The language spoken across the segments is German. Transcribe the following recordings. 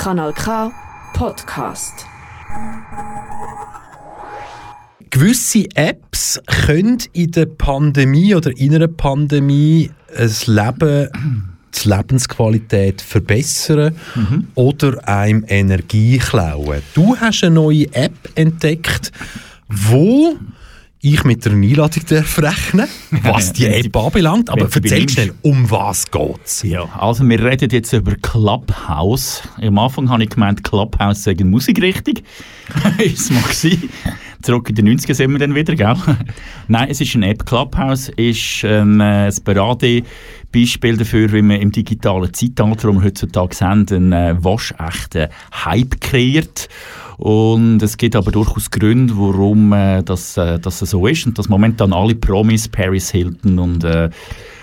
Kanal K Podcast. Gewisse Apps können in der Pandemie oder in einer Pandemie das Leben, die Lebensqualität verbessern oder einem Energie klauen. Du hast eine neue App entdeckt, wo ich mit der Einladung rechnen, was die App anbelangt. Aber erzähl schnell, um was geht's? Ja, also wir reden jetzt über Clubhouse. Am Anfang habe ich gemeint, Clubhouse sei eine Musikrichtung. ist mal gewesen. Zurück in den 90er sind wir dann wieder, gell? Nein, es ist eine App. Clubhouse ist ähm, äh, ein Paradebeispiel dafür, wie man im digitalen Zeitalter, wir heutzutage haben, einen äh, waschechten Hype kreiert. Und es gibt aber durchaus Gründe, warum äh, das, äh, das so ist und dass momentan alle Promis, Paris Hilton und äh,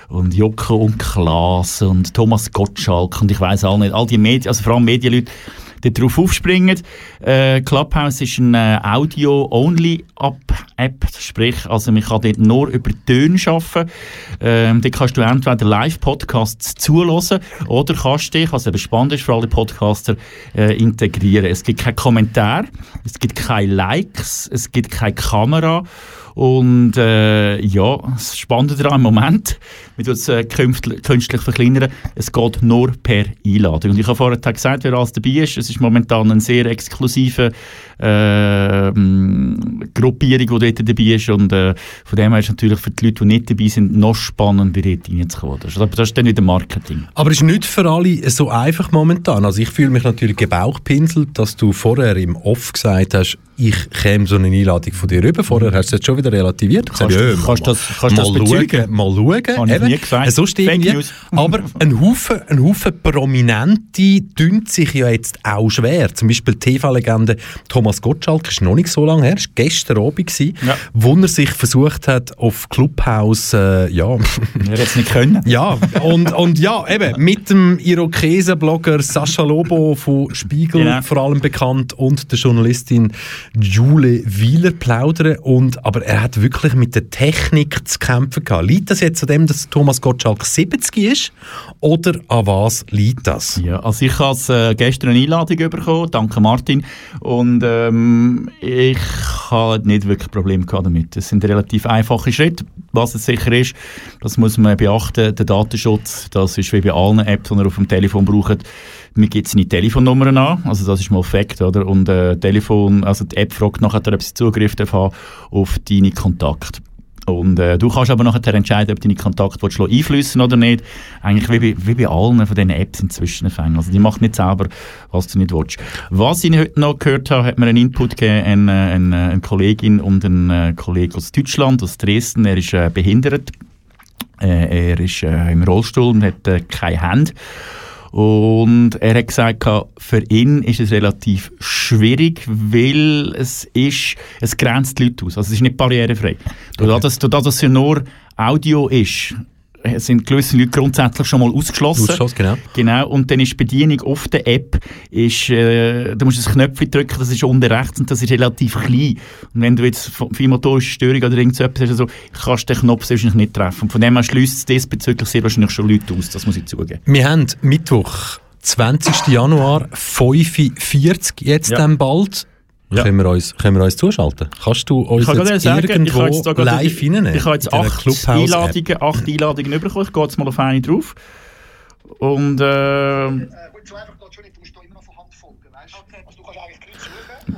und Jocke und Klaas und Thomas Gottschalk und ich weiß auch nicht, all die Medien, also vor allem Medienleute, die darauf aufspringen. Äh, Clubhouse ist eine Audio-Only-App, sprich, also man kann dort nur über Töne arbeiten. Ähm, dort kannst du entweder Live-Podcasts zulassen oder kannst dich, was eben spannend ist für alle Podcaster, äh, integrieren. Es gibt keinen Kommentar, es gibt keine Likes, es gibt keine Kamera und äh, ja, das Spannende daran im Moment, wir tun es äh, künstlich, verkleinern, es geht nur per Einladung. Und ich habe vorher gesagt, wer alles dabei ist, es ist momentan eine sehr exklusive äh, Gruppierung, die dort dabei ist und äh, von dem her ist natürlich für die Leute, die nicht dabei sind, noch spannender dort reinzukommen. Das ist- Aber das ist dann wieder Marketing. Aber es ist nicht für alle so einfach momentan. Also ich fühle mich natürlich gebauchpinselt, dass du vorher im Off gesagt hast, ich käme so eine Einladung von dir rüber. Vorher hast du es jetzt schon wieder relativiert. Kannst du- kannst mal, das- kannst du das mal bezeugen? schauen, mal schauen. Eben. Nie gesagt. Sonst Fake irgendwie. News. Aber ein Haufen, ein Haufen Prominente tun sich ja jetzt auch schwer. Zum Beispiel die TV-Legende Thomas Gottschalk ist noch nicht so lange her, ist gestern Abend gewesen, Ja. wo er sich versucht hat, auf Clubhouse, äh, ja, Er hätte es nicht können. ja, und, und ja, eben, mit dem Irokesen-Blogger Sascha Lobo von Spiegel Genau. vor allem bekannt und der Journalistin Jule Wieler plaudern. Und, aber er hat wirklich mit der Technik zu kämpfen gehabt. Liegt das jetzt an dem, dass Thomas Gottschalk 70 ist? Oder an was liegt das? Ja, also ich habe äh, gestern eine Einladung bekommen, danke Martin. Und ähm, ich habe nicht wirklich Probleme damit. Es sind relativ einfache Schritte. Was es sicher ist, das muss man beachten, der Datenschutz, das ist wie bei allen Apps, die ihr auf dem Telefon braucht. Mir gibt seine Telefonnummern an, also das ist mal Fakt, oder? Und äh, Telefon, also die App fragt nachher, ob sie Zugriff haben auf deine Kontakte. Und äh, du kannst aber nachher entscheiden, ob deine Kontakte willst, einfließen oder nicht. Eigentlich wie bei, wie bei allen von diesen Apps inzwischen. Also die macht nicht selber, was du nicht willst. Was ich heute noch gehört habe, hat mir einen Input gegeben, eine, eine, eine Kollegin und ein äh, Kollege aus Deutschland, aus Dresden. Er ist äh, behindert. Äh, er ist äh, im Rollstuhl und hat äh, keine Hände. Und er hat gesagt, für ihn ist es relativ schwierig, weil es ist, es grenzt die Leute aus. Also es ist nicht barrierefrei. Dadurch, dass, dadurch, dass es nur Audio ist, sind gewisse Leute grundsätzlich schon mal ausgeschlossen. Ausschuss, genau. Genau, und dann ist die Bedienung auf der App, ist, äh, du musst ein Knöpfchen drücken, das ist unten rechts und das ist relativ klein. Und wenn du jetzt viel motorische Störung oder irgend so etwas hast, also, kannst du den Knopf wahrscheinlich nicht treffen. Und von dem her schließt es diesbezüglich sehr wahrscheinlich schon Leute aus, das muss ich zugeben. Wir haben Mittwoch, 20. Januar, 5.40 jetzt Ja. dann bald. Ja. Können, wir uns, können wir uns zuschalten? Kannst du uns Ich kann jetzt gerade sagen, ich irgendwo habe jetzt live reinnehmen? Ich habe jetzt acht? Einladungen, acht Einladungen bekommen. Ich gehe jetzt mal auf eine drauf. Und äh,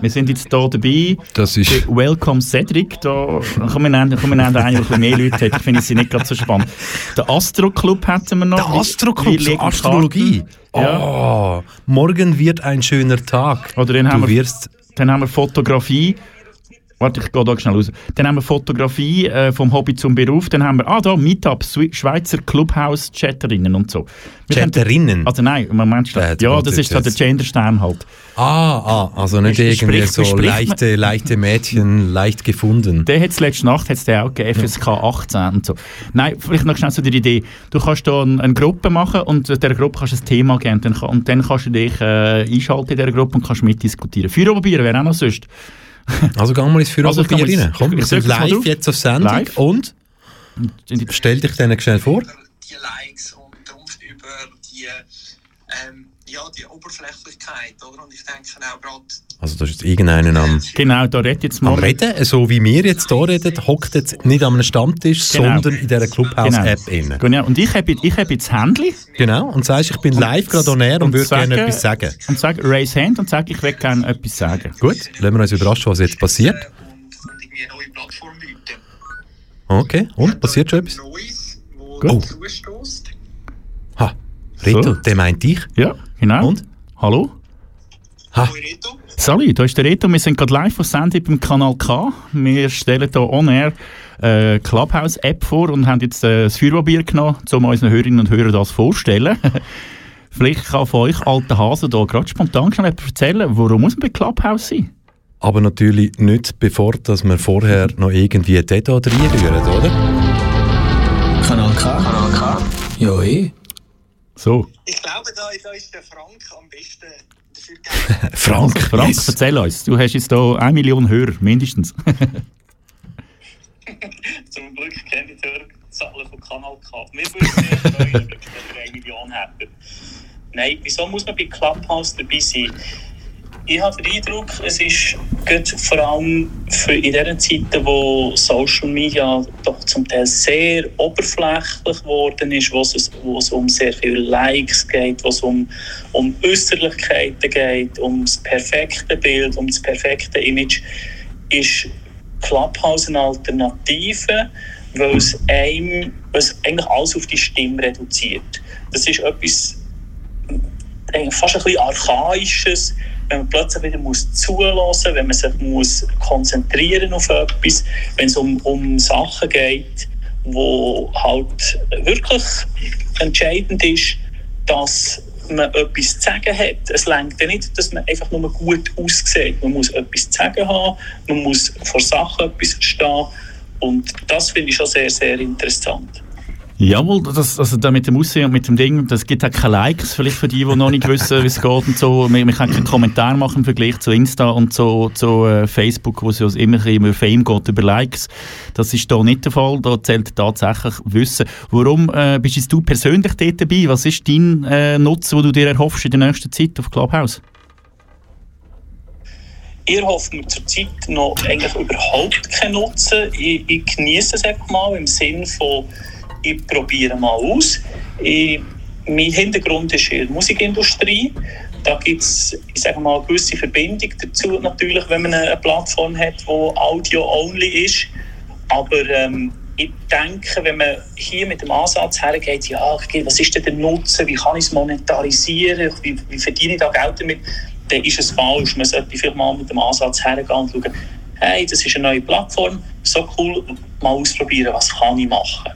wir sind jetzt hier dabei. Das ist... Welcome Cedric. Da kommen wir nennen, einen, der mehr Leute hat. Ich finde sie nicht ganz so spannend. Der Astro Club hätten wir noch. Der Astro Club, so Astrologie. Ja. Oh, morgen wird ein schöner Tag. Oder haben Du wir- wirst... Dann haben wir Fotografie. Warte, ich gehe da schnell raus. Dann haben wir Fotografie äh, vom Hobby zum Beruf. Dann haben wir, ah da, Meetup, Swi- Schweizer Clubhouse-Chatterinnen und so. Wir Chatterinnen? Also nein, Moment du ja, das ist so der Genderstern halt. Ah, ah, also nicht Sprich- irgendwie so spricht man- leichte, leichte Mädchen, leicht gefunden. Der hat es letzte Nacht hat's den auch gegeben, FSK 18 und so. Nein, vielleicht noch schnell zu der Idee. Du kannst da eine, eine Gruppe machen und der Gruppe kannst du ein Thema geben und dann, und dann kannst du dich äh, einschalten in dieser Gruppe und kannst mitdiskutieren. Feuer probieren wäre auch noch sonst. Also geh mal ins Führer Also, also, mal- rein. Komm, ich wir sind live jetzt auf Sendung Live. und stell dich denen schnell vor. Die Likes und über die ähm, ja, die Oberflächlichkeit, oder? Und ich denke auch gerade... Also da ist jetzt irgendeiner am, Genau, da redet jetzt am mal... Reden, so wie wir jetzt hier reden, hockt jetzt nicht an einem Stammtisch, Genau. sondern in dieser Clubhouse-App innen. Genau. Und ich habe ich hab jetzt das Handy Genau, und sagst, ich bin live gerade on air und, und würde gerne etwas sagen. und sage Raise Hand und sage, ich will gerne etwas sagen. Gut, lassen wir uns überraschen, was jetzt passiert. Und, irgendwie eine neue Plattform bieten. Okay, und, passiert schon etwas? Neues, wo Gut. zustößt. Ha, Reto, So. der meint dich. Ja, genau. Und? Hallo? Ha. Salut, da ist der Reto. Wir sind gerade live auf Sendung beim Kanal K. Wir stellen hier on air äh, Clubhouse-App vor und haben jetzt äh, das Feuerwehrbier genommen, um unseren Hörerinnen und Hörern das vorstellen. Vielleicht kann von euch, alter Hase, hier gerade spontan schnell etwas erzählen, warum muss man bei Clubhouse sein? aber natürlich nicht, bevor dass wir vorher noch irgendwie dort reinrühren, oder? Kanal K. Kanal K. Ja, eh. So, Ich glaube, da, da ist der Frank am besten dafür geeignet. Frank, Frank, yes. erzähl uns. Du hast jetzt hier eine Million Hörer, mindestens. Zum Glück kenne ich die Hörerzahlen von Kanal K. Wir würden sehr freuen, wenn wir eine Million hätten. Nein, wieso muss man bei Clubhouse dabei sein? Ich habe den Eindruck, es ist gerade vor allem für in diesen Zeiten, wo Social Media doch zum Teil sehr oberflächlich geworden ist, wo es, wo es um sehr viele Likes geht, wo es um, um Äußerlichkeiten geht, um das perfekte Bild, um das perfekte Image, ist Clubhouse eine Alternative, weil es, einem, weil es eigentlich alles auf die Stimme reduziert. Das ist etwas fast ein bisschen Archaisches, wenn man plötzlich wieder muss zulassen, wenn man sich muss konzentrieren auf etwas, wenn es um, um Sachen geht, wo halt wirklich entscheidend ist, dass man etwas zu sagen hat. Es reicht ja nicht, dass man einfach nur gut aussieht. Man muss etwas zu sagen haben, man muss vor Sachen etwas stehen und das finde ich schon sehr, sehr interessant. Jawohl, das, also da mit dem Aussehen und mit dem Ding, das gibt auch keine Likes, vielleicht für die, die noch nicht wissen, wie es geht und so. Wir, wir können keinen Kommentar machen im Vergleich zu Insta und zu, zu äh, Facebook, wo es ja immer über Fame geht, über Likes. Das ist da nicht der Fall, da zählt tatsächlich Wissen. Warum äh, bist du persönlich dort dabei? Was ist dein äh, Nutzen, den du dir erhoffst in der nächsten Zeit auf Clubhouse? Ihr hofft mir zurzeit noch eigentlich überhaupt keinen Nutzen. Ich, ich genieße es einfach mal im Sinn von, ich probiere mal aus. Ich, mein Hintergrund ist in der Musikindustrie. Da gibt es, eine gewisse Verbindung dazu, natürlich, wenn man eine Plattform hat, die Audio-only ist. Aber ähm, ich denke, wenn man hier mit dem Ansatz hergeht, ja, was ist denn der Nutzen, wie kann ich es monetarisieren, wie, wie verdiene ich da Geld damit, dann ist es falsch. Man sollte vielleicht mal mit dem Ansatz hergehen und schauen, hey, das ist eine neue Plattform, so cool, mal ausprobieren, was kann ich machen.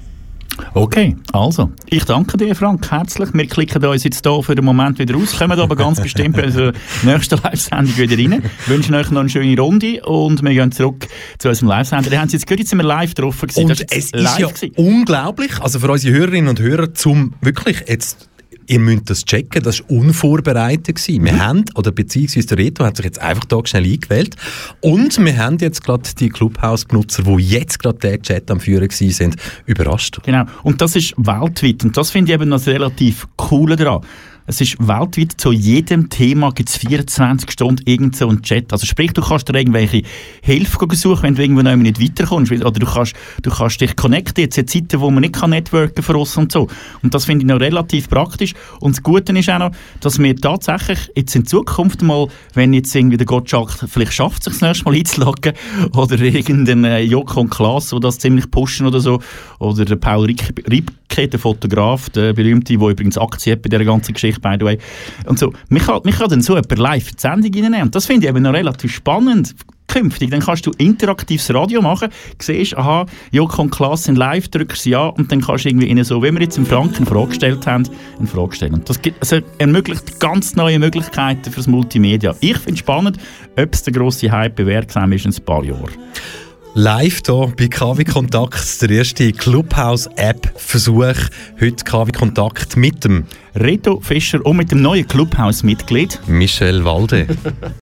Okay, also, ich danke dir, Frank, herzlich. Wir klicken uns jetzt hier für den Moment wieder raus, kommen aber ganz bestimmt bei unserer nächsten Live-Sendung wieder rein. wünschen euch noch eine schöne Runde und wir gehen zurück zu unserem Live-Sender. Wir haben es jetzt gehört, jetzt live gewesen. Und Das es ist ja gewesen. unglaublich, also für unsere Hörerinnen und Hörer, zum wirklich jetzt, ihr müsst das checken, das war unvorbereitet gewesen. Mhm. Wir haben, oder beziehungsweise der Reto hat sich jetzt einfach da schnell eingewählt und wir haben jetzt gerade die Clubhouse-Benutzer, die jetzt gerade den Chat am Führen sind, überrascht. Genau. Und das ist weltweit. Und das finde ich eben noch relativ coole daran. Es ist weltweit, zu jedem Thema gibt es 24 Stunden irgend so einen Chat. Also sprich, du kannst dir irgendwelche Hilfe suchen, wenn du irgendwo nicht weiterkommst. Oder du kannst, du kannst dich connecten. Jetzt in Zeiten, wo man nicht kann networken für uns und so. Und das finde ich noch relativ praktisch. Und das Gute ist auch noch, dass wir tatsächlich jetzt in Zukunft mal, wenn jetzt irgendwie der Gottschalk vielleicht schafft, sich das nächste Mal einzuloggen, oder irgendein äh, Joko und Klaas, die das ziemlich pushen oder so, oder der Paul Ripke, der Fotograf, der berühmte, der übrigens Aktien hat bei dieser ganzen Geschichte, by the way. Und so, mich kann, mich kann dann so jemand live in die Sendung reinnehmen. Und das finde ich eben noch relativ spannend künftig. Dann kannst du interaktives Radio machen, siehst, aha, Joko und Klaas sind live, drückst ja und dann kannst du irgendwie ihnen so, wie wir jetzt im Franken eine Frage gestellt haben, eine Frage stellen. Das gibt, also ermöglicht ganz neue Möglichkeiten fürs Multimedia. Ich finde es spannend, ob es der grosse Hype bewerksam ist in ein paar Jahren. Live hier bei KW Kontakt, der erste Clubhouse-App-Versuch. Heute KW Kontakt mit dem Reto Fischer und mit dem neuen Clubhouse-Mitglied Michel Walde.